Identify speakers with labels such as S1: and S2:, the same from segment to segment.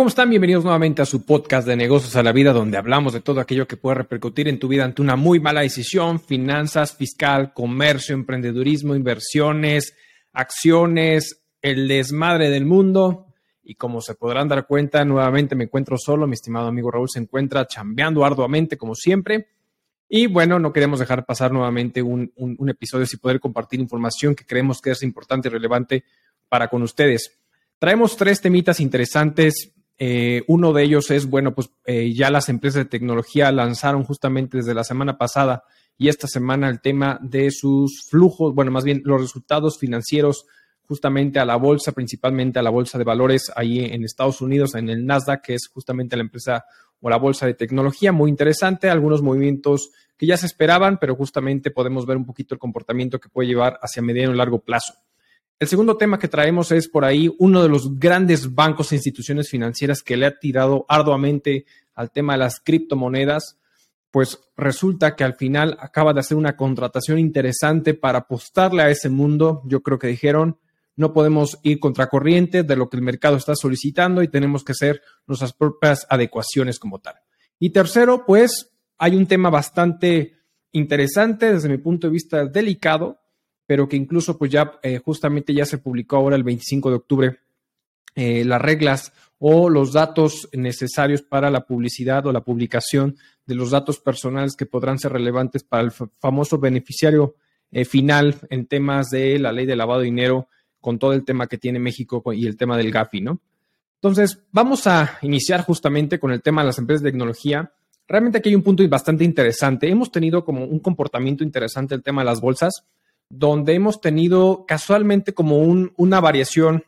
S1: ¿cómo están? Bienvenidos nuevamente a su podcast de negocios a la vida, donde hablamos de todo aquello que puede repercutir en tu vida ante una muy mala decisión, finanzas, fiscal, comercio, emprendedurismo, inversiones, acciones, el desmadre del mundo. Y como se podrán dar cuenta, nuevamente me encuentro solo. Mi estimado amigo Raúl se encuentra chambeando arduamente, como siempre. Y bueno, no queremos dejar pasar nuevamente un, episodio sin poder compartir información que creemos que es importante y relevante para con ustedes. Traemos tres temitas interesantes eh, uno de ellos es, bueno, pues eh, ya las empresas de tecnología lanzaron justamente desde la semana pasada y esta semana el tema de sus flujos, bueno, más bien los resultados financieros justamente a la bolsa, principalmente a la bolsa de valores ahí en Estados Unidos, en el Nasdaq, que es justamente la empresa o la bolsa de tecnología. Muy interesante, algunos movimientos que ya se esperaban, pero justamente podemos ver un poquito el comportamiento que puede llevar hacia mediano y largo plazo. El segundo tema que traemos es por ahí uno de los grandes bancos e instituciones financieras que le ha tirado arduamente al tema de las criptomonedas, pues resulta que al final acaba de hacer una contratación interesante para apostarle a ese mundo. Yo creo que dijeron, no podemos ir contracorriente de lo que el mercado está solicitando y tenemos que hacer nuestras propias adecuaciones como tal. Y tercero, pues hay un tema bastante interesante desde mi punto de vista delicado, pero que incluso pues ya eh, justamente ya se publicó ahora el 25 de octubre eh, las reglas o los datos necesarios para la publicidad o la publicación de los datos personales que podrán ser relevantes para el famoso beneficiario eh, final en temas de la ley de lavado de dinero con todo el tema que tiene México y el tema del GAFI, ¿no? Entonces, vamos a iniciar justamente con el tema de las empresas de tecnología. Realmente aquí hay un punto bastante interesante. Hemos tenido como un comportamiento interesante el tema de las bolsas donde hemos tenido casualmente como una variación,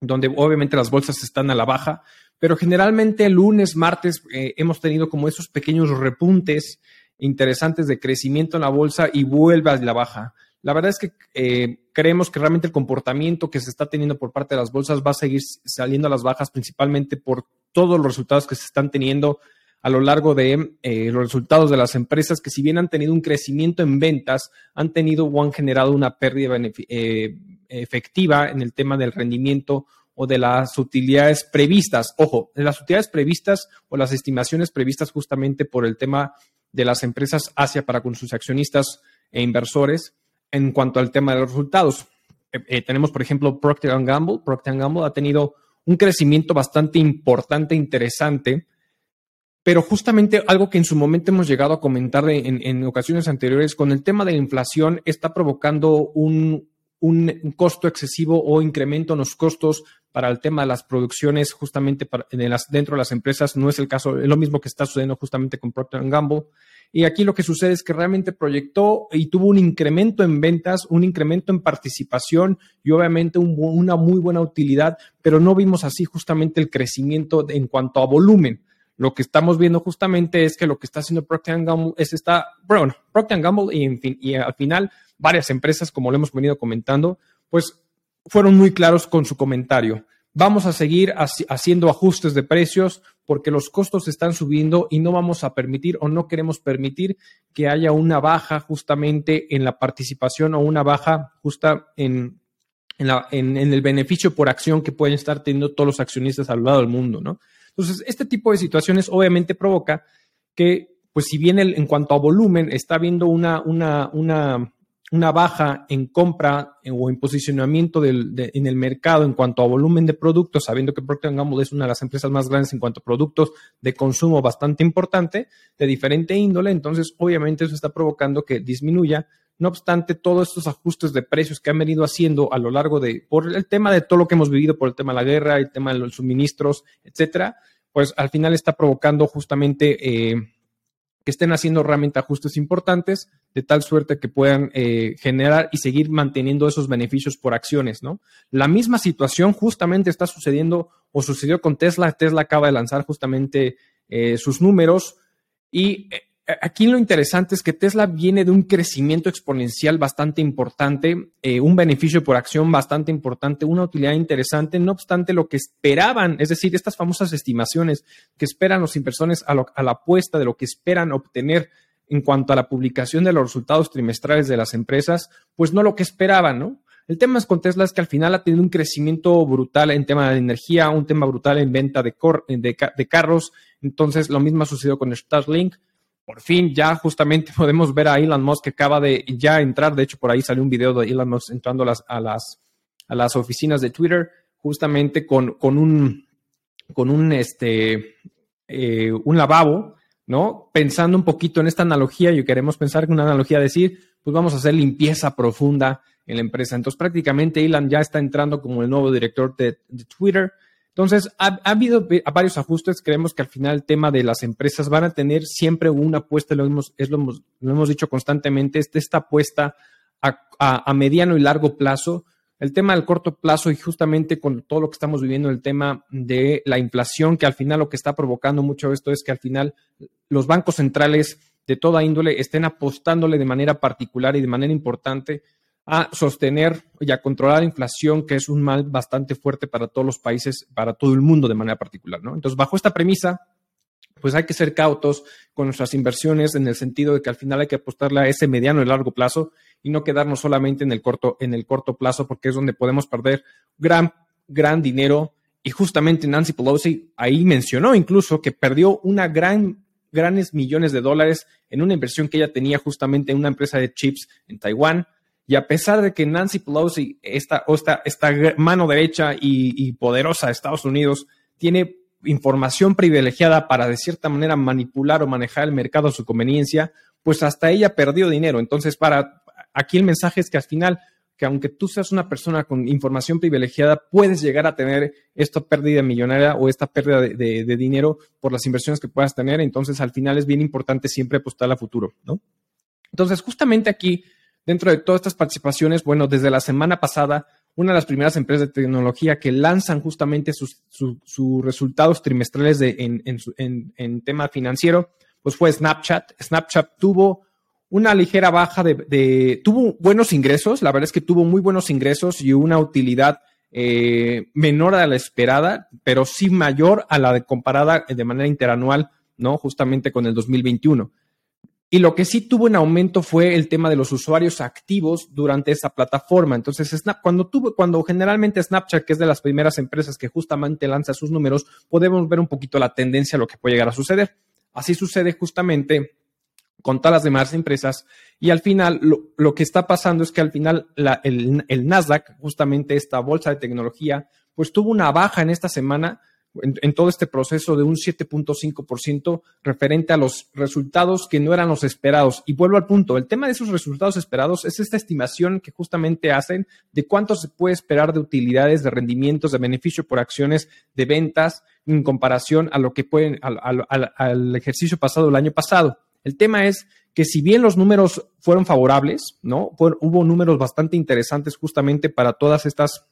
S1: donde obviamente las bolsas están a la baja, pero generalmente lunes, martes eh, hemos tenido como esos pequeños repuntes interesantes de crecimiento en la bolsa y vuelve a la baja. La verdad es que eh, creemos que realmente el comportamiento que se está teniendo por parte de las bolsas va a seguir saliendo a las bajas, principalmente por todos los resultados que se están teniendo a lo largo de eh, los resultados de las empresas que si bien han tenido un crecimiento en ventas, han tenido o han generado una pérdida eh, efectiva en el tema del rendimiento o de las utilidades previstas. Ojo, de las utilidades previstas o las estimaciones previstas justamente por el tema de las empresas hacia para con sus accionistas e inversores en cuanto al tema de los resultados. Eh, tenemos, por ejemplo, Procter Gamble. Procter Gamble ha tenido un crecimiento bastante importante, interesante, pero justamente algo que en su momento hemos llegado a comentar en, ocasiones anteriores, con el tema de la inflación está provocando un, costo excesivo o incremento en los costos para el tema de las producciones justamente dentro de las empresas. No es el caso, es lo mismo que está sucediendo justamente con Procter Gamble. Y aquí lo que sucede es que realmente proyectó y tuvo un incremento en ventas, un incremento en participación y obviamente una muy buena utilidad, pero no vimos así justamente el crecimiento en cuanto a volumen. Lo que estamos viendo justamente es que lo que está haciendo Procter Gamble es esta, bueno, Procter Gamble y, en fin, y al final varias empresas, como lo hemos venido comentando, pues fueron muy claros con su comentario. Vamos a seguir haciendo ajustes de precios porque los costos están subiendo y no vamos a permitir o no queremos permitir que haya una baja justamente en la participación o una baja justa en, en, en el beneficio por acción que pueden estar teniendo todos los accionistas a lo largo del mundo, ¿no? Entonces, este tipo de situaciones obviamente provoca que, pues si bien en cuanto a volumen está habiendo una, una, una, una baja en compra o en posicionamiento del, en el mercado en cuanto a volumen de productos, sabiendo que Procter Gamble es una de las empresas más grandes en cuanto a productos de consumo bastante importante, de diferente índole, entonces obviamente eso está provocando que disminuya no obstante, todos estos ajustes de precios que han venido haciendo a lo largo de, por el tema de todo lo que hemos vivido, por el tema de la guerra, el tema de los suministros, etcétera, pues al final está provocando justamente eh, que estén haciendo realmente ajustes importantes, de tal suerte que puedan eh, generar y seguir manteniendo esos beneficios por acciones, ¿no? La misma situación justamente está sucediendo o sucedió con Tesla. Tesla acaba de lanzar justamente eh, sus números y aquí lo interesante es que Tesla viene de un crecimiento exponencial bastante importante, eh, un beneficio por acción bastante importante, una utilidad interesante, no obstante lo que esperaban, es decir, estas famosas estimaciones que esperan los inversores a, la apuesta de lo que esperan obtener en cuanto a la publicación de los resultados trimestrales de las empresas, pues no lo que esperaban, ¿no? El tema es con Tesla es que al final ha tenido un crecimiento brutal en tema de energía, un tema brutal en venta de, de, carros. Entonces, lo mismo ha sucedido con Starlink. Por fin, ya justamente podemos ver a Elon Musk que acaba de ya entrar. De hecho, por ahí salió un video de Elon Musk entrando a las, a las, a las oficinas de Twitter, justamente con, con un, con un, este, eh, un lavabo, ¿no? Pensando un poquito en esta analogía, y queremos pensar que una analogía decir, pues vamos a hacer limpieza profunda en la empresa. Entonces, prácticamente Elon ya está entrando como el nuevo director de, Twitter. Entonces, ha, habido varios ajustes. Creemos que al final el tema de las empresas van a tener siempre una apuesta, lo hemos, es lo, hemos, dicho constantemente, es esta apuesta a, mediano y largo plazo. El tema del corto plazo y justamente con todo lo que estamos viviendo, el tema de la inflación, que al final lo que está provocando mucho esto es que al final los bancos centrales de toda índole estén apostándole de manera particular y de manera importante a sostener y a controlar la inflación, que es un mal bastante fuerte para todos los países, para todo el mundo de manera particular, ¿no? Entonces, bajo esta premisa, pues hay que ser cautos con nuestras inversiones en el sentido de que al final hay que apostarle a ese mediano y largo plazo y no quedarnos solamente en el corto, en el corto plazo, porque es donde podemos perder gran, gran dinero. Y justamente Nancy Pelosi ahí mencionó incluso que perdió una gran, grandes millones de dólares en una inversión que ella tenía justamente en una empresa de chips en Taiwán y a pesar de que Nancy Pelosi, esta, esta, esta mano derecha y, poderosa de Estados Unidos, tiene información privilegiada para de cierta manera manipular o manejar el mercado a su conveniencia, pues hasta ella perdió dinero. Entonces, para aquí el mensaje es que al final, que aunque tú seas una persona con información privilegiada, puedes llegar a tener esta pérdida millonaria o esta pérdida de, de dinero por las inversiones que puedas tener. Entonces, al final es bien importante siempre apostar a futuro, ¿no? Entonces, justamente aquí Dentro de todas estas participaciones, bueno, desde la semana pasada, una de las primeras empresas de tecnología que lanzan justamente sus, resultados trimestrales de, en, tema financiero, pues fue Snapchat. Snapchat tuvo una ligera baja de, tuvo buenos ingresos, la verdad es que tuvo muy buenos ingresos y una utilidad eh, menor a la esperada, pero sí mayor a la de comparada de manera interanual, ¿no? Justamente con el 2021. Y lo que sí tuvo un aumento fue el tema de los usuarios activos durante esa plataforma. Entonces, cuando tuvo, cuando generalmente Snapchat, que es de las primeras empresas que justamente lanza sus números, podemos ver un poquito la tendencia a lo que puede llegar a suceder. Así sucede justamente con todas las demás empresas. Y al final, lo, que está pasando es que al final el, el Nasdaq, justamente esta bolsa de tecnología, pues tuvo una baja en esta semana en, todo este proceso de un 7.5% referente a los resultados que no eran los esperados. Y vuelvo al punto, el tema de esos resultados esperados es esta estimación que justamente hacen de cuánto se puede esperar de utilidades, de rendimientos, de beneficio por acciones, de ventas en comparación a lo que pueden, al, ejercicio pasado, el año pasado. El tema es que si bien los números fueron favorables, ¿no? hubo números bastante interesantes justamente para todas estas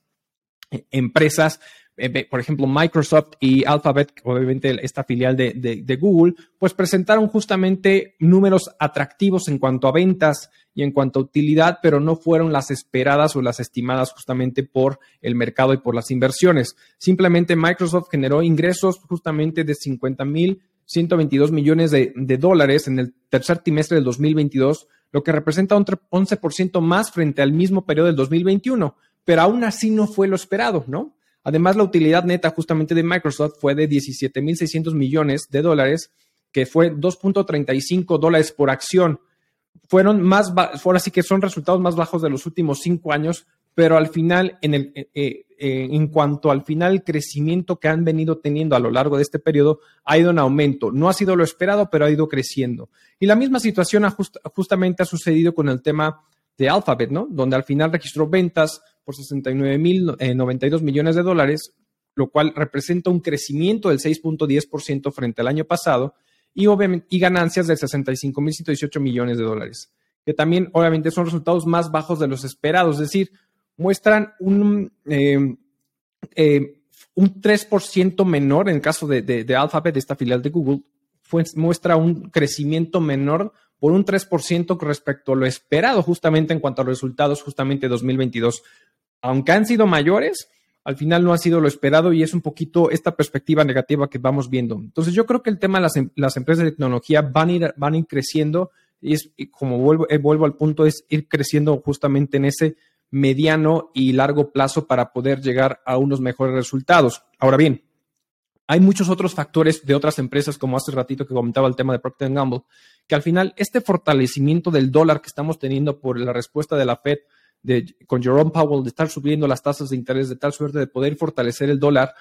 S1: eh, empresas eh, por ejemplo, Microsoft y Alphabet, obviamente esta filial de, Google, pues presentaron justamente números atractivos en cuanto a ventas y en cuanto a utilidad, pero no fueron las esperadas o las estimadas justamente por el mercado y por las inversiones. Simplemente Microsoft generó ingresos justamente de 50 mil 122 millones de, de, dólares en el tercer trimestre del 2022, lo que representa un 11% más frente al mismo periodo del 2021, pero aún así no fue lo esperado, ¿no? Además, la utilidad neta justamente de Microsoft fue de 17.600 millones de dólares, que fue 2.35 dólares por acción. Fueron más, ahora sí que son resultados más bajos de los últimos cinco años, pero al final, en, el, eh, eh, eh, en cuanto al final, el crecimiento que han venido teniendo a lo largo de este periodo ha ido en aumento. No ha sido lo esperado, pero ha ido creciendo. Y la misma situación justamente ha sucedido con el tema de Alphabet, ¿no? Donde al final registró ventas por 69 mil 92 eh, millones de dólares, lo cual representa un crecimiento del 6.10% frente al año pasado y, obviamente, y ganancias de 65 mil 118 millones de dólares, que también obviamente son resultados más bajos de los esperados, es decir, muestran un, eh, eh, un 3% menor en el caso de, de, de Alphabet, esta filial de Google, muestra un crecimiento menor por un 3% respecto a lo esperado justamente en cuanto a los resultados justamente 2022 aunque han sido mayores, al final no ha sido lo esperado y es un poquito esta perspectiva negativa que vamos viendo. Entonces yo creo que el tema de las, em, empresas de tecnología van a ir, van creciendo y es como vuelvo, eh, vuelvo al punto, es ir creciendo justamente en ese mediano y largo plazo para poder llegar a unos mejores resultados. Ahora bien, hay muchos otros factores de otras empresas, como hace ratito que comentaba el tema de Procter Gamble, que al final este fortalecimiento del dólar que estamos teniendo por la respuesta de la Fed de, con Jerome Powell de estar subiendo las tasas de interés de tal suerte de poder fortalecer el dólar,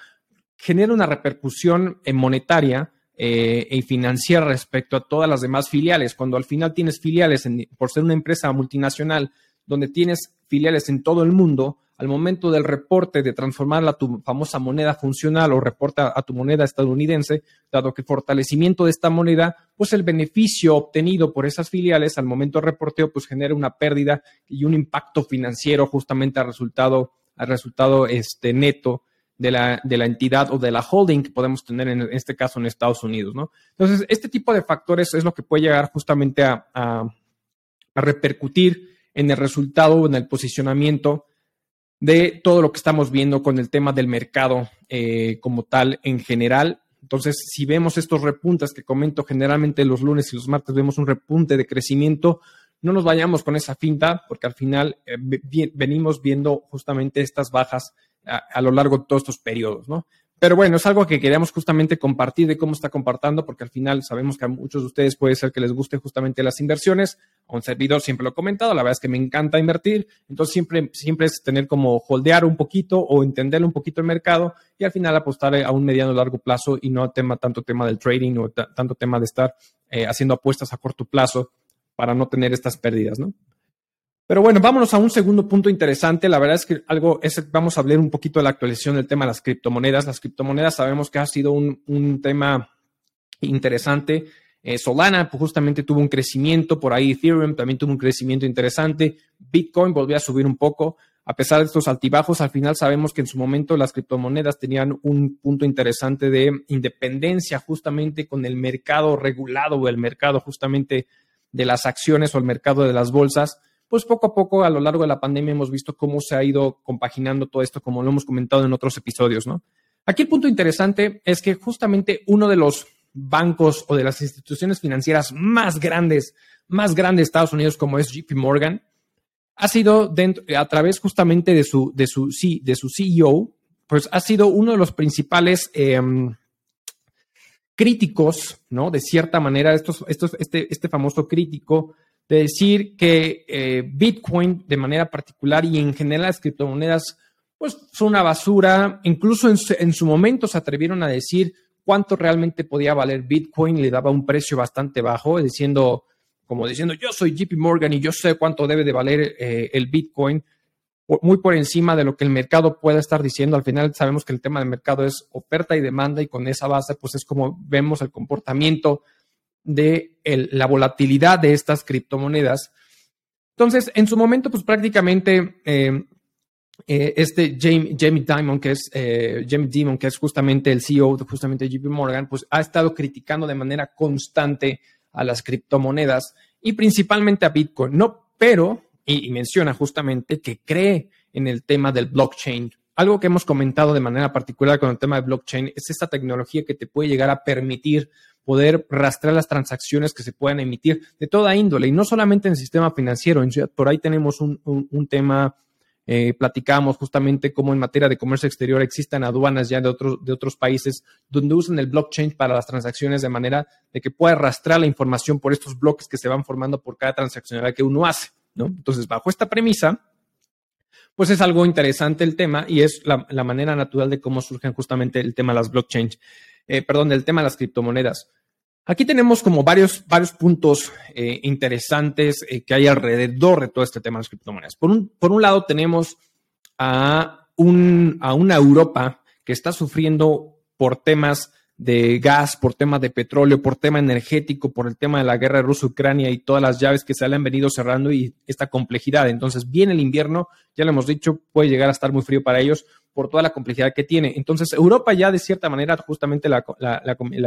S1: genera una repercusión monetaria eh, y financiera respecto a todas las demás filiales. Cuando al final tienes filiales, por ser una empresa multinacional, donde tienes filiales en todo el mundo, al momento del reporte de transformarla a tu famosa moneda funcional o reporta a tu moneda estadounidense, dado que fortalecimiento de esta moneda, pues el beneficio obtenido por esas filiales al momento del reporteo, pues genera una pérdida y un impacto financiero justamente al resultado, al resultado este, neto de la, de la entidad o de la holding que podemos tener en este caso en Estados Unidos, ¿no? Entonces, este tipo de factores es lo que puede llegar justamente a, a repercutir en el resultado o en el posicionamiento de todo lo que estamos viendo con el tema del mercado eh, como tal en general. Entonces, si vemos estos repuntes que comento generalmente los lunes y los martes, vemos un repunte de crecimiento, no nos vayamos con esa finta, porque al final eh, venimos viendo justamente estas bajas a, lo largo de todos estos periodos, ¿no? Pero bueno, es algo que queríamos justamente compartir de cómo está compartiendo, porque al final sabemos que a muchos de ustedes puede ser que les guste justamente las inversiones. Un servidor siempre lo he comentado, la verdad es que me encanta invertir, entonces siempre, siempre es tener como holdear un poquito o entender un poquito el mercado y al final apostar a un mediano largo plazo y no tema, tanto tema del trading o tanto tema de estar eh, haciendo apuestas a corto plazo para no tener estas pérdidas, ¿no? Pero bueno, vámonos a un segundo punto interesante. La verdad es que algo es, vamos a hablar un poquito de la actualización del tema de las criptomonedas. Las criptomonedas sabemos que ha sido un, un tema interesante. Eh, Solana pues, justamente tuvo un crecimiento, por ahí Ethereum también tuvo un crecimiento interesante. Bitcoin volvió a subir un poco. A pesar de estos altibajos, al final sabemos que en su momento las criptomonedas tenían un punto interesante de independencia justamente con el mercado regulado o el mercado justamente de las acciones o el mercado de las bolsas pues poco a poco a lo largo de la pandemia hemos visto cómo se ha ido compaginando todo esto, como lo hemos comentado en otros episodios, ¿no? Aquí el punto interesante es que justamente uno de los bancos o de las instituciones financieras más grandes, más grandes de Estados Unidos, como es JP Morgan, ha sido dentro, a través justamente de su, de su, de su CEO, pues ha sido uno de los principales eh, críticos, ¿no? De cierta manera, estos, estos, este, este famoso crítico de decir que eh, Bitcoin de manera particular y en general las criptomonedas pues son una basura. Incluso en su, en su, momento se atrevieron a decir cuánto realmente podía valer Bitcoin, le daba un precio bastante bajo, diciendo, como diciendo, yo soy JP Morgan y yo sé cuánto debe de valer eh, el Bitcoin, muy por encima de lo que el mercado pueda estar diciendo. Al final sabemos que el tema del mercado es oferta y demanda y con esa base pues es como vemos el comportamiento de la volatilidad de estas criptomonedas. Entonces, en su momento, pues prácticamente eh, eh, este Jamie, Jamie, Dimon, que es eh, Jamie Dimon, que es justamente el CEO de justamente JP Morgan, pues ha estado criticando de manera constante a las criptomonedas y principalmente a Bitcoin. No, pero, y, y menciona justamente que cree en el tema del blockchain. Algo que hemos comentado de manera particular con el tema de blockchain es esta tecnología que te puede llegar a permitir poder rastrear las transacciones que se puedan emitir de toda índole y no solamente en el sistema financiero. Por ahí tenemos un, un, tema, eh, platicamos justamente cómo en materia de comercio exterior existen aduanas ya de otros, de otros países donde usan el blockchain para las transacciones de manera de que pueda rastrear la información por estos bloques que se van formando por cada transaccional que uno hace. ¿no? Entonces, bajo esta premisa, pues es algo interesante el tema y es la, la manera natural de cómo surgen justamente el tema de las blockchains. Eh, perdón, del tema de las criptomonedas. Aquí tenemos como varios, varios puntos eh, interesantes eh, que hay alrededor de todo este tema de las criptomonedas. Por un, por un lado, tenemos a, un, a una Europa que está sufriendo por temas de gas, por temas de petróleo, por tema energético, por el tema de la guerra de Rusia-Ucrania y todas las llaves que se le han venido cerrando y esta complejidad. Entonces, viene el invierno, ya lo hemos dicho, puede llegar a estar muy frío para ellos por toda la complejidad que tiene. Entonces, Europa ya de cierta manera, justamente la,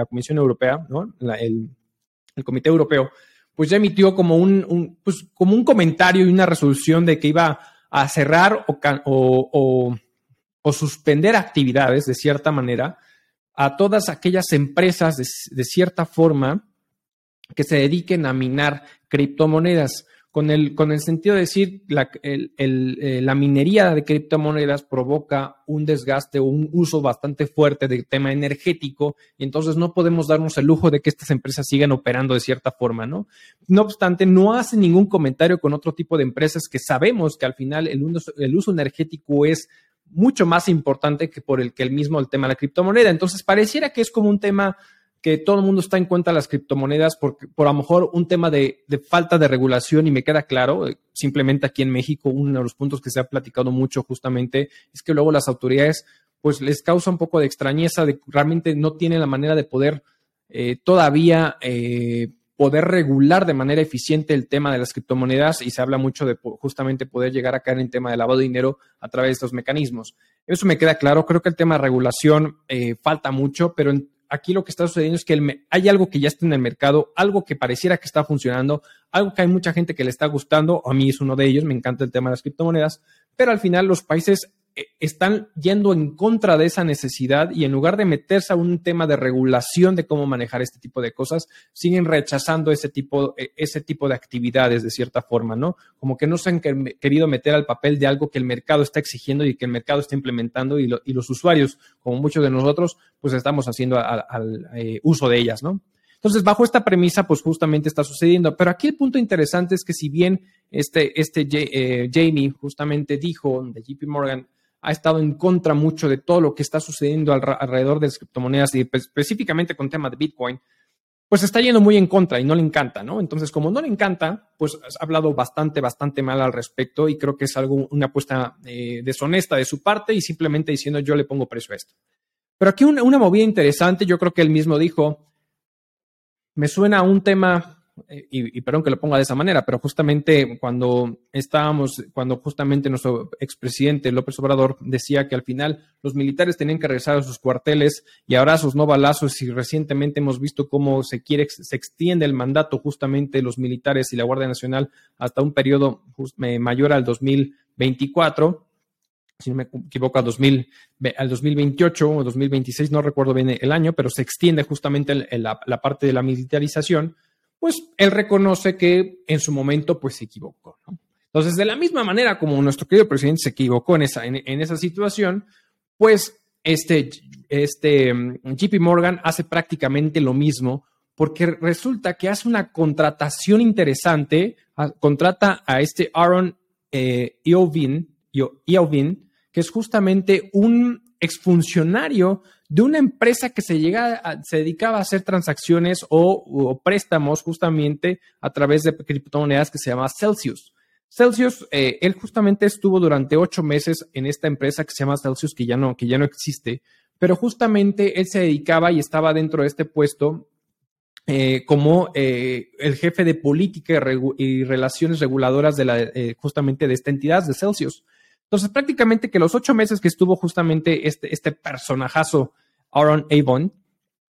S1: Comisión Europea, ¿no? el, Comité Europeo, pues ya emitió como un, pues, como un comentario y una resolución de que iba a cerrar o, o suspender actividades de cierta manera a todas aquellas empresas de, cierta forma que se dediquen a minar criptomonedas. Con el, con el sentido de decir la, eh, la minería de criptomonedas provoca un desgaste o un uso bastante fuerte del tema energético y entonces no podemos darnos el lujo de que estas empresas sigan operando de cierta forma, ¿no? No obstante, no hace ningún comentario con otro tipo de empresas que sabemos que al final el uso, el uso energético es mucho más importante que por el que el mismo el tema de la criptomoneda. Entonces, pareciera que es como un tema que todo el mundo está en cuenta de las criptomonedas por, por a lo mejor un tema de, falta de regulación y me queda claro, eh, simplemente aquí en México uno de los puntos que se ha platicado mucho justamente es que luego las autoridades pues les causa un poco de extrañeza de que realmente no tienen la manera de poder eh, todavía eh, poder regular de manera eficiente el tema de las criptomonedas y se habla mucho de justamente poder llegar a caer en tema de lavado de dinero a través de estos mecanismos. Eso me queda claro. Creo que el tema de regulación falta mucho, pero en, aquí lo que está sucediendo es que hay algo que ya está en el mercado, algo que pareciera que está funcionando, algo que hay mucha gente que le está gustando, a mí es uno de ellos, me encanta el tema de las criptomonedas, pero al final los países están yendo en contra de esa necesidad y en lugar de meterse a un tema de regulación de cómo manejar este tipo de cosas, siguen rechazando ese tipo, eh, ese tipo de actividades de cierta forma, ¿no? Como que no se han querido meter al papel de algo que el mercado está exigiendo y que el mercado está implementando y, los usuarios, como muchos de nosotros, pues estamos haciendo al eh, uso de ellas, ¿no? Entonces, bajo esta premisa, pues justamente está sucediendo. Pero aquí el punto interesante es que si bien este, este Jamie justamente dijo de JP Morgan, ha estado en contra mucho de todo lo que está sucediendo alrededor de las criptomonedas y específicamente con tema de Bitcoin, pues está yendo muy en contra y no le encanta, ¿no? Entonces, como no le encanta, pues ha hablado bastante, bastante mal al respecto y creo que es algo, una apuesta eh, deshonesta de su parte y simplemente diciendo yo le pongo precio a esto. Pero aquí una, una movida interesante, yo creo que él mismo dijo, me suena a un tema eh, y, perdón que lo ponga de esa manera, pero justamente cuando estábamos, cuando justamente nuestro expresidente López Obrador decía que al final los militares tenían que regresar a sus cuarteles y abrazos, no balazos, y recientemente hemos visto cómo se quiere, se extiende el mandato justamente de los militares y la Guardia Nacional hasta un periodo mayor al 2024 si no me equivoco, al, 2000, al 2028 o 2026, no recuerdo bien el año, pero se extiende justamente la, la, parte de la militarización pues él reconoce que en su momento pues se equivocó. Entonces, de la misma manera como nuestro querido presidente se equivocó en esa, en, esa situación, pues este, este mm, JP Morgan hace prácticamente lo mismo porque resulta que hace una contratación interesante, contrata a este Aaron eh, que es justamente un exfuncionario de una empresa que se, llega se dedicaba a hacer transacciones o, préstamos justamente a través de criptomonedas que se llama Celsius. Celsius, eh, él justamente estuvo durante ocho meses en esta empresa que se llama Celsius, que ya no, que ya no existe, pero justamente él se dedicaba y estaba dentro de este puesto eh, como eh, el jefe de política y, relaciones reguladoras de la, justamente de esta entidad, de Celsius. Entonces, prácticamente que los ocho meses que estuvo justamente este, este personajazo, Aaron Avon,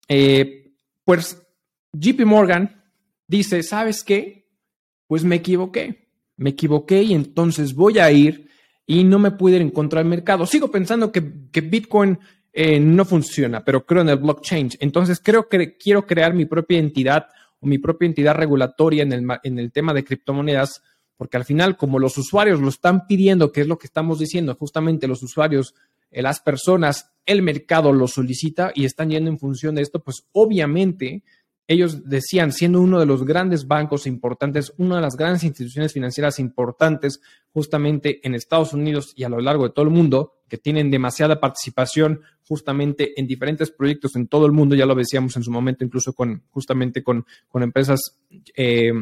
S1: eh, pues JP Morgan dice, ¿sabes qué? Pues me equivoqué, me equivoqué y entonces voy a ir y no me pude encontrar el mercado. Sigo pensando que, Bitcoin eh, no funciona, pero creo en el blockchain. Entonces creo que quiero crear mi propia entidad o mi propia entidad regulatoria en el, en el tema de criptomonedas porque al final, como los usuarios lo están pidiendo, que es lo que estamos diciendo, justamente los usuarios, eh, las personas, el mercado lo solicita y están yendo en función de esto, pues obviamente ellos decían, siendo uno de los grandes bancos importantes, una de las grandes instituciones financieras importantes justamente en Estados Unidos y a lo largo de todo el mundo, que tienen demasiada participación justamente en diferentes proyectos en todo el mundo, ya lo decíamos en su momento, incluso con justamente con, con empresas eh,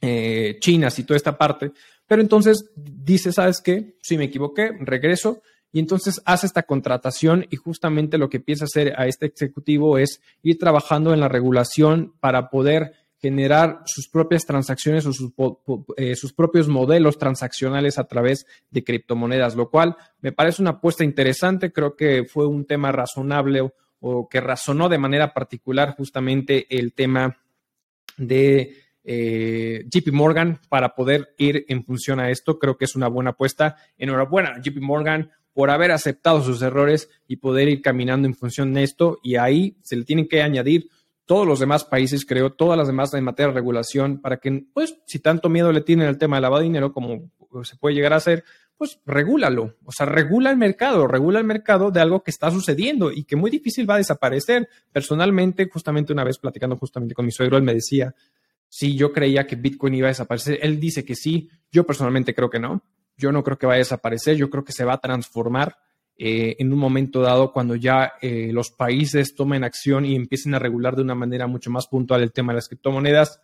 S1: eh, chinas y toda esta parte. Pero entonces dice, ¿sabes qué? Si me equivoqué, regreso. Y entonces hace esta contratación y justamente lo que empieza a hacer a este ejecutivo es ir trabajando en la regulación para poder generar sus propias transacciones o sus, eh, sus, propios modelos transaccionales a través de criptomonedas, lo cual me parece una apuesta interesante. Creo que fue un tema razonable o, o que razonó de manera particular justamente el tema de eh, JP Morgan para poder ir en función a esto. Creo que es una buena apuesta. Enhorabuena, JP Morgan, por haber aceptado sus errores y poder ir caminando en función de esto. Y ahí se le tienen que añadir todos los demás países, creo, todas las demás en materia de regulación, para que, pues, si tanto miedo le tienen al tema del lavado de dinero, como se puede llegar a hacer, pues regúlalo, o sea, regula el mercado, regula el mercado de algo que está sucediendo y que muy difícil va a desaparecer. Personalmente, justamente una vez platicando justamente con mi suegro, él me decía, si yo creía que Bitcoin iba a desaparecer, él dice que sí, yo personalmente creo que no, yo no creo que vaya a desaparecer, yo creo que se va a transformar eh, en un momento dado cuando ya eh, los países tomen acción y empiecen a regular de una manera mucho más puntual el tema de las criptomonedas.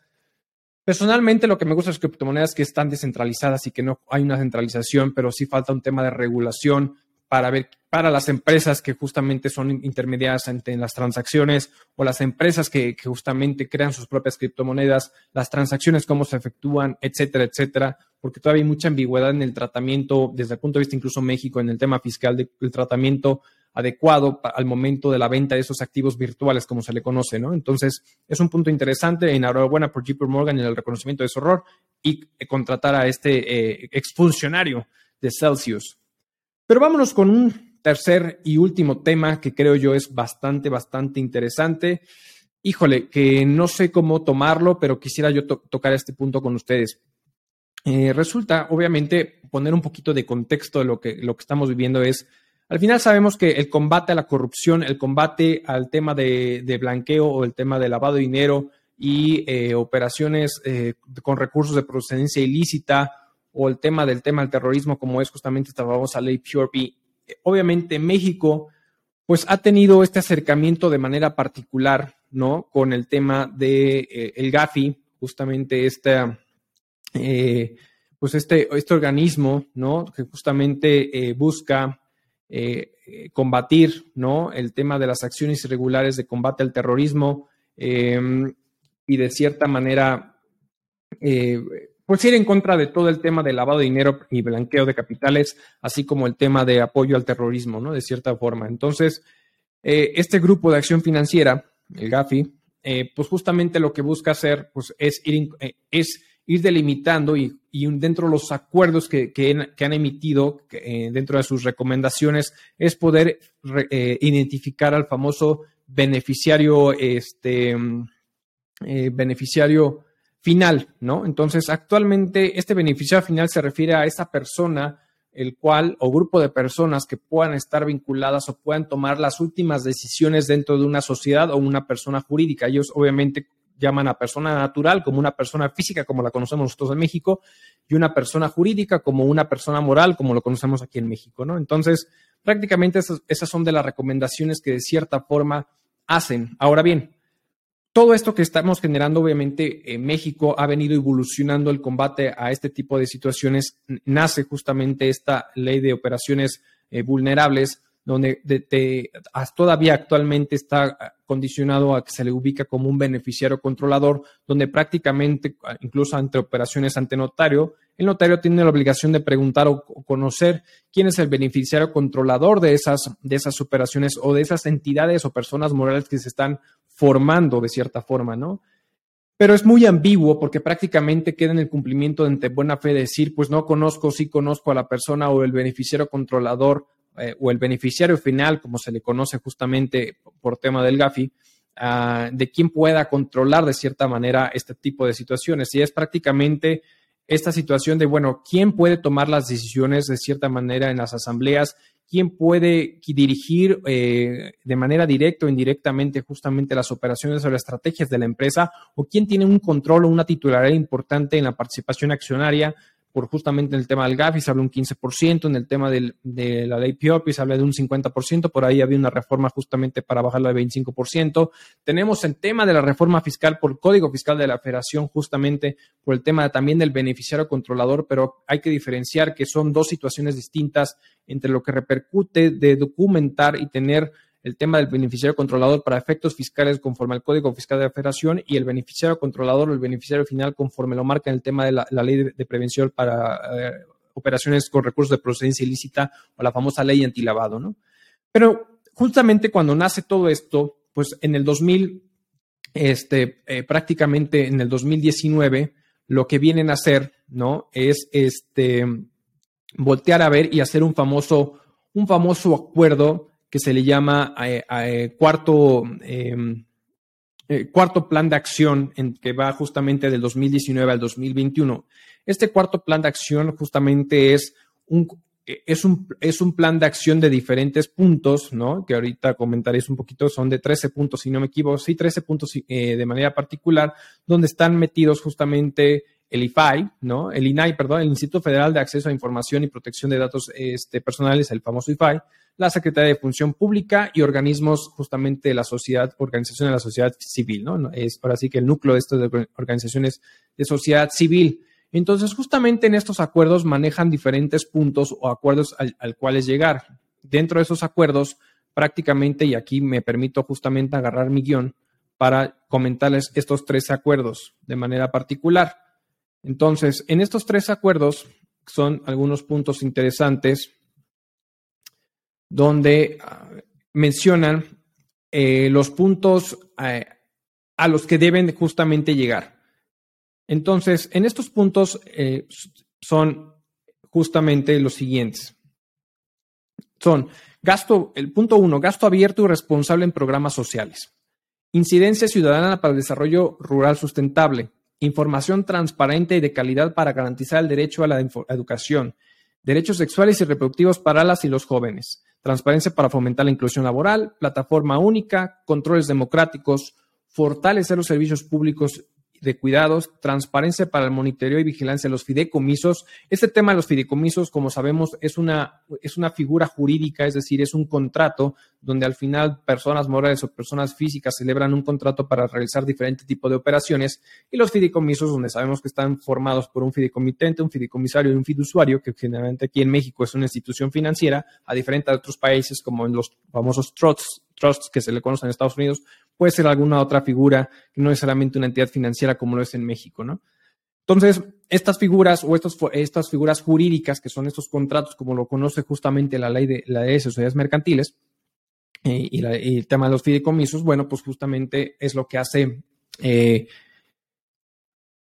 S1: Personalmente, lo que me gusta de las criptomonedas es que están descentralizadas y que no hay una centralización, pero sí falta un tema de regulación para ver para las empresas que justamente son intermediadas en las transacciones o las empresas que, justamente crean sus propias criptomonedas, las transacciones, cómo se efectúan, etcétera, etcétera, porque todavía hay mucha ambigüedad en el tratamiento, desde el punto de vista incluso México, en el tema fiscal, del tratamiento adecuado al momento de la venta de esos activos virtuales, como se le conoce, ¿no? Entonces, es un punto interesante. Enhorabuena por JP Morgan en el reconocimiento de su error y contratar a este eh, exfuncionario de Celsius. Pero vámonos con un tercer y último tema que creo yo es bastante, bastante interesante. Híjole, que no sé cómo tomarlo, pero quisiera yo tocar este punto con ustedes. Eh, resulta, obviamente, poner un poquito de contexto de lo que, lo que estamos viviendo es, al final sabemos que el combate a la corrupción, el combate al tema de, blanqueo o el tema de lavado de dinero y eh, operaciones eh, con recursos de procedencia ilícita o el tema del tema del terrorismo, como es justamente esta famosa ley PureP, obviamente México pues ha tenido este acercamiento de manera particular, ¿no? Con el tema de eh, el GAFI, justamente este, eh, pues este, este organismo, ¿no? Que justamente eh, busca combatir, ¿no? El tema de las acciones irregulares de combate al terrorismo y de cierta manera pues ir en contra de todo el tema de lavado de dinero y blanqueo de capitales, así como el tema de apoyo al terrorismo, ¿no? De cierta forma. Entonces, eh, este grupo de acción financiera, el GAFI, eh, pues justamente lo que busca hacer pues, es, ir, eh, es ir delimitando y, dentro de los acuerdos que, han emitido, dentro de sus recomendaciones, es poder identificar al famoso beneficiario, este, beneficiario final, ¿no? Entonces, actualmente este beneficiario final se refiere a esa persona, el cual o grupo de personas que puedan estar vinculadas o puedan tomar las últimas decisiones dentro de una sociedad o una persona jurídica. Ellos obviamente llaman a persona natural como una persona física, como la conocemos nosotros en México, y una persona jurídica como una persona moral, como lo conocemos aquí en México, ¿no? Entonces, prácticamente esas, esas son de las recomendaciones que de cierta forma hacen. Ahora bien, todo esto que estamos generando, obviamente, en México ha venido evolucionando el combate a este tipo de situaciones. Nace justamente esta ley de operaciones eh, vulnerables, donde todavía actualmente está condicionado a que se le ubica como un beneficiario controlador, donde prácticamente, incluso ante operaciones ante notario, el notario tiene la obligación de preguntar o conocer quién es el beneficiario controlador de esas, de esas operaciones o de esas entidades o personas morales que se están formando de cierta forma, ¿no? Pero es muy ambiguo porque prácticamente queda en el cumplimiento de entre buena fe decir, pues no conozco, sí conozco a la persona o el beneficiario controlador eh, o el beneficiario final, como se le conoce justamente por tema del GAFI, ah, de quién pueda controlar de cierta manera este tipo de situaciones. Y es prácticamente esta situación de, bueno, quién puede tomar las decisiones de cierta manera en las asambleas quién puede dirigir eh, de manera directa o indirectamente justamente las operaciones o las estrategias de la empresa, o quién tiene un control o una titularidad importante en la participación accionaria por justamente en el tema del GAFI se habla un 15%, en el tema de la ley PIOPI se habla de un 50%, por ahí había una reforma justamente para bajarla al 25%. Tenemos el tema de la reforma fiscal por Código Fiscal de la Federación, justamente por el tema también del beneficiario controlador, pero hay que diferenciar que son dos situaciones distintas entre lo que repercute de documentar y tener el tema del beneficiario controlador para efectos fiscales conforme al Código Fiscal de la Federación y el beneficiario controlador o el beneficiario final conforme lo marca en el tema de la, ley de, prevención para eh, operaciones con recursos de procedencia ilícita o la famosa ley antilavado, ¿no? Pero justamente cuando nace todo esto, pues en el 2000, este, eh, prácticamente en el 2019, lo que vienen a hacer, ¿no? Es este, voltear a ver y hacer un famoso, un famoso acuerdo que se le llama eh, eh, cuarto, em, eh, cuarto plan de acción en que va justamente del 2019 al 2021. Este cuarto plan de acción justamente es un, es un, es un plan de acción de diferentes puntos, ¿no? Que ahorita comentaréis un poquito, son de 13 puntos, si no me equivoco, sí, 13 puntos de manera particular, donde están metidos justamente el IFAI, ¿no? El INAI, perdón, el Instituto Federal de Acceso a Información y Protección de Datos este, Personales, el famoso IFAI, la Secretaría de Función Pública y organismos justamente de la sociedad, organizaciones de la sociedad civil, ¿no? Es ahora sí que el núcleo de estas organizaciones de sociedad civil. Entonces, justamente en estos acuerdos manejan diferentes puntos o acuerdos al, al cuales llegar. Dentro de esos acuerdos, prácticamente, y aquí me permito justamente agarrar mi guion para comentarles estos tres acuerdos de manera particular. Entonces, en estos tres acuerdos son algunos puntos interesantes donde ah, mencionan eh, los puntos eh, a los que deben justamente llegar. Entonces, en estos puntos eh, son justamente los siguientes. Son gasto, el punto uno, gasto abierto y responsable en programas sociales. Incidencia ciudadana para el desarrollo rural sustentable. Información transparente y de calidad para garantizar el derecho a la educación. Derechos sexuales y reproductivos para las y los jóvenes transparencia para fomentar la inclusión laboral, plataforma única, controles democráticos, fortalecer los servicios públicos de cuidados, transparencia para el monitoreo y vigilancia de los fideicomisos. Este tema de los fideicomisos, como sabemos, es una, es una figura jurídica, es decir, es un contrato donde al final personas morales o personas físicas celebran un contrato para realizar diferentes tipos de operaciones y los fideicomisos, donde sabemos que están formados por un fideicomitente, un fideicomisario y un fiduciario, que generalmente aquí en México es una institución financiera, a diferencia de otros países como en los famosos trusts, trusts que se le conocen en Estados Unidos, puede ser alguna otra figura que no necesariamente una entidad financiera como lo es en México, ¿no? Entonces, estas figuras o estos, estas figuras jurídicas, que son estos contratos, como lo conoce justamente la ley de, la de sociedades mercantiles eh, y, el tema de los fideicomisos, bueno, pues justamente es lo que hace. Eh,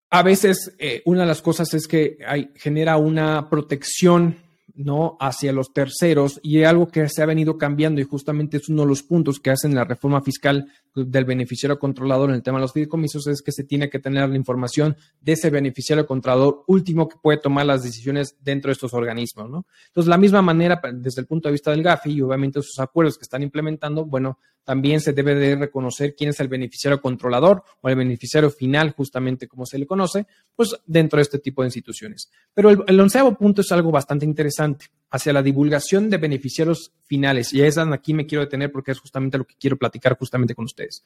S1: a veces, eh, una de las cosas es que hay, genera una protección ¿no? hacia los terceros y algo que se ha venido cambiando y justamente es uno de los puntos que hacen la reforma fiscal del beneficiario controlador en el tema de los fideicomisos es que se tiene que tener la información de ese beneficiario controlador último que puede tomar las decisiones dentro de estos organismos, ¿no? Entonces, la misma manera, desde el punto de vista del GAFI y obviamente sus acuerdos que están implementando, bueno, también se debe de reconocer quién es el beneficiario controlador o el beneficiario final, justamente como se le conoce, pues dentro de este tipo de instituciones. Pero el, el onceavo punto es algo bastante interesante hacia la divulgación de beneficiarios finales. Y es aquí me quiero detener porque es justamente lo que quiero platicar justamente con ustedes.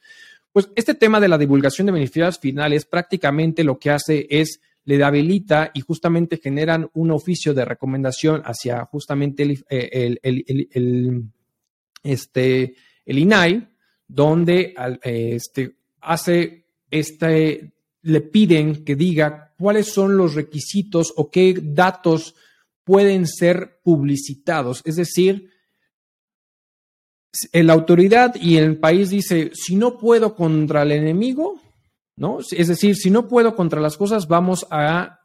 S1: Pues este tema de la divulgación de beneficiarios finales prácticamente lo que hace es le habilita y justamente generan un oficio de recomendación hacia justamente el, eh, este, el INAI, donde este, hace este, le piden que diga cuáles son los requisitos o qué datos pueden ser publicitados. Es decir, la autoridad y el país dice, si no puedo contra el enemigo, ¿no? Es decir, si no puedo contra las cosas, vamos a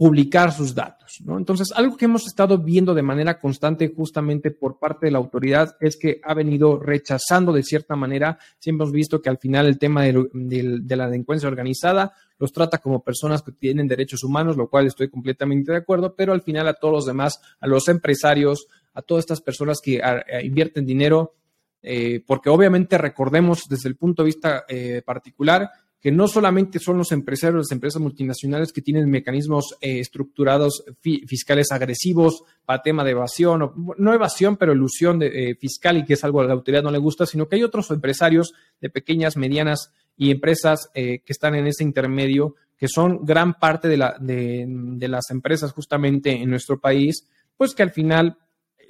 S1: publicar sus datos. Entonces, algo que hemos estado viendo de manera constante justamente por parte de la autoridad es que ha venido rechazando de cierta manera, siempre hemos visto que al final el tema de, la delincuencia organizada los trata como personas que tienen derechos humanos, lo cual estoy completamente de acuerdo, pero al final a todos los demás, a los empresarios, a todas estas personas que invierten dinero, eh, porque obviamente recordemos desde el punto de vista eh, particular, que no solamente son los empresarios, las empresas multinacionales que tienen mecanismos eh, estructurados fiscales agresivos para tema de evasión, o, no evasión, pero ilusión de, eh, fiscal y que es algo a la autoridad no le gusta, sino que hay otros empresarios de pequeñas, medianas y empresas eh, que están en ese intermedio, que son gran parte de, la, de, de las empresas justamente en nuestro país, pues que al final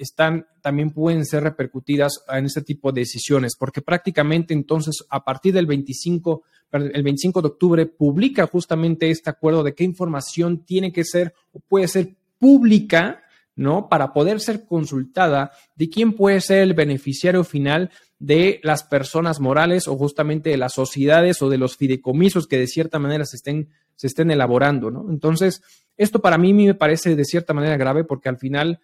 S1: están, también pueden ser repercutidas en este tipo de decisiones, porque prácticamente entonces a partir del 25, el 25 de octubre publica justamente este acuerdo de qué información tiene que ser o puede ser pública, ¿no? Para poder ser consultada de quién puede ser el beneficiario final de las personas morales o justamente de las sociedades o de los fideicomisos que de cierta manera se estén, se estén elaborando, ¿no? Entonces, esto para mí me parece de cierta manera grave porque al final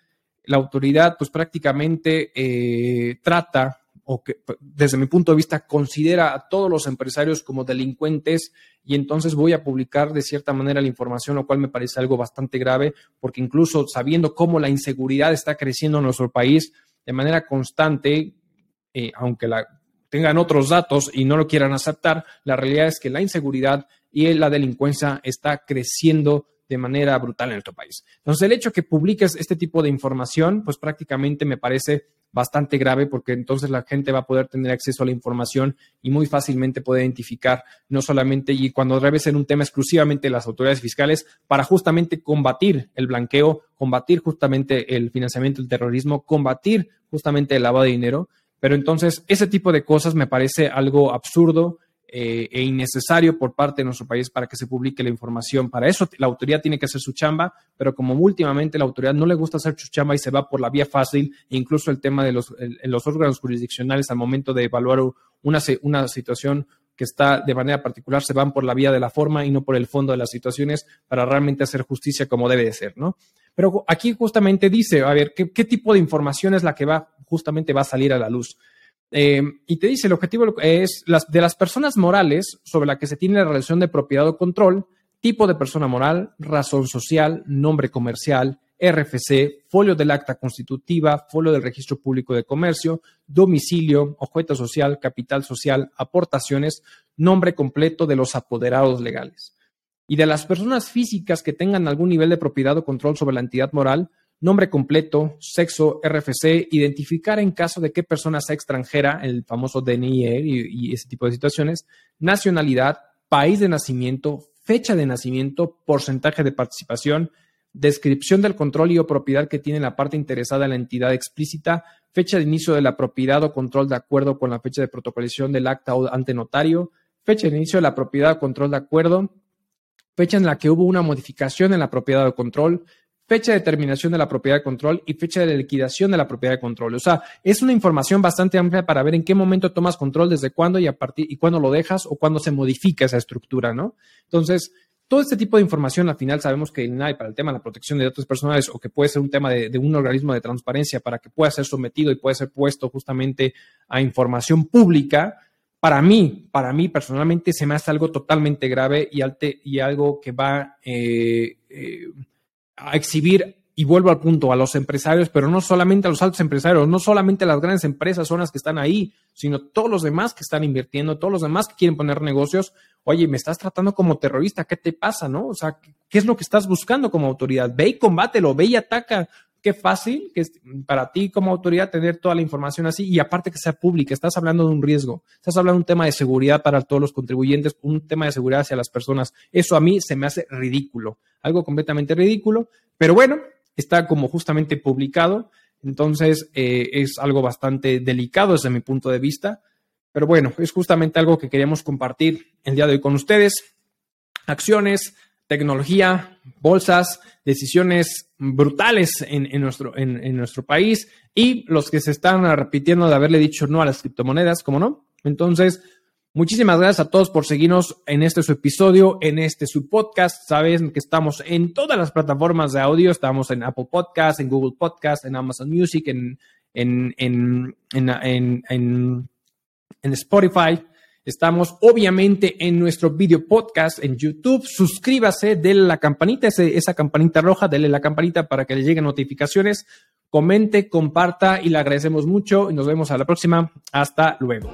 S1: la autoridad pues prácticamente eh, trata o que desde mi punto de vista considera a todos los empresarios como delincuentes y entonces voy a publicar de cierta manera la información, lo cual me parece algo bastante grave, porque incluso sabiendo cómo la inseguridad está creciendo en nuestro país de manera constante, eh, aunque la, tengan otros datos y no lo quieran aceptar, la realidad es que la inseguridad y la delincuencia está creciendo de manera brutal en nuestro país. Entonces, el hecho que publiques este tipo de información, pues prácticamente me parece bastante grave porque entonces la gente va a poder tener acceso a la información y muy fácilmente poder identificar no solamente y cuando debe ser un tema exclusivamente de las autoridades fiscales para justamente combatir el blanqueo, combatir justamente el financiamiento del terrorismo, combatir justamente el lavado de dinero. Pero entonces ese tipo de cosas me parece algo absurdo, eh, e innecesario por parte de nuestro país para que se publique la información. Para eso la autoridad tiene que hacer su chamba, pero como últimamente la autoridad no le gusta hacer su chamba y se va por la vía fácil, incluso el tema de los, los órganos jurisdiccionales al momento de evaluar una, una situación que está de manera particular se van por la vía de la forma y no por el fondo de las situaciones para realmente hacer justicia como debe de ser, ¿no? Pero aquí justamente dice, a ver, ¿qué, qué tipo de información es la que va justamente va a salir a la luz? Eh, y te dice, el objetivo es de las personas morales sobre la que se tiene la relación de propiedad o control, tipo de persona moral, razón social, nombre comercial, RFC, folio del acta constitutiva, folio del registro público de comercio, domicilio, objeto social, capital social, aportaciones, nombre completo de los apoderados legales. Y de las personas físicas que tengan algún nivel de propiedad o control sobre la entidad moral, nombre completo, sexo, RFC, identificar en caso de que persona sea extranjera, el famoso DNI e y, ese tipo de situaciones, nacionalidad, país de nacimiento, fecha de nacimiento, porcentaje de participación, descripción del control y o propiedad que tiene la parte interesada en la entidad explícita, fecha de inicio de la propiedad o control de acuerdo con la fecha de protocolización del acta o ante notario, fecha de inicio de la propiedad o control de acuerdo, fecha en la que hubo una modificación en la propiedad o control, fecha de terminación de la propiedad de control y fecha de liquidación de la propiedad de control. O sea, es una información bastante amplia para ver en qué momento tomas control, desde cuándo y a partir y cuándo lo dejas o cuándo se modifica esa estructura, ¿no? Entonces, todo este tipo de información al final sabemos que hay para el tema de la protección de datos personales o que puede ser un tema de, de, un organismo de transparencia para que pueda ser sometido y pueda ser puesto justamente a información pública, para mí, para mí personalmente se me hace algo totalmente grave y, alte, y algo que va eh, eh, a exhibir, y vuelvo al punto, a los empresarios, pero no solamente a los altos empresarios, no solamente las grandes empresas son las que están ahí, sino todos los demás que están invirtiendo, todos los demás que quieren poner negocios. Oye, me estás tratando como terrorista, ¿qué te pasa, no? O sea, ¿qué es lo que estás buscando como autoridad? Ve y combátelo, ve y ataca qué fácil que es para ti como autoridad tener toda la información así y aparte que sea pública. Estás hablando de un riesgo, estás hablando de un tema de seguridad para todos los contribuyentes, un tema de seguridad hacia las personas. Eso a mí se me hace ridículo, algo completamente ridículo, pero bueno, está como justamente publicado, entonces eh, es algo bastante delicado desde mi punto de vista. Pero bueno, es justamente algo que queríamos compartir el día de hoy con ustedes. Acciones, tecnología, bolsas, decisiones brutales en, nuestro, en, nuestro país y los que se están repitiendo de haberle dicho no a las criptomonedas, ¿cómo no? Entonces, muchísimas gracias a todos por seguirnos en este su episodio, en este su podcast. Saben que estamos en todas las plataformas de audio, estamos en Apple Podcast, en Google Podcast, en Amazon Music, en, en, en, en, en Spotify. Estamos obviamente en nuestro video podcast en YouTube. Suscríbase, denle la campanita, esa campanita roja, denle la campanita para que le lleguen notificaciones. Comente, comparta y le agradecemos mucho nos vemos a la próxima. Hasta luego.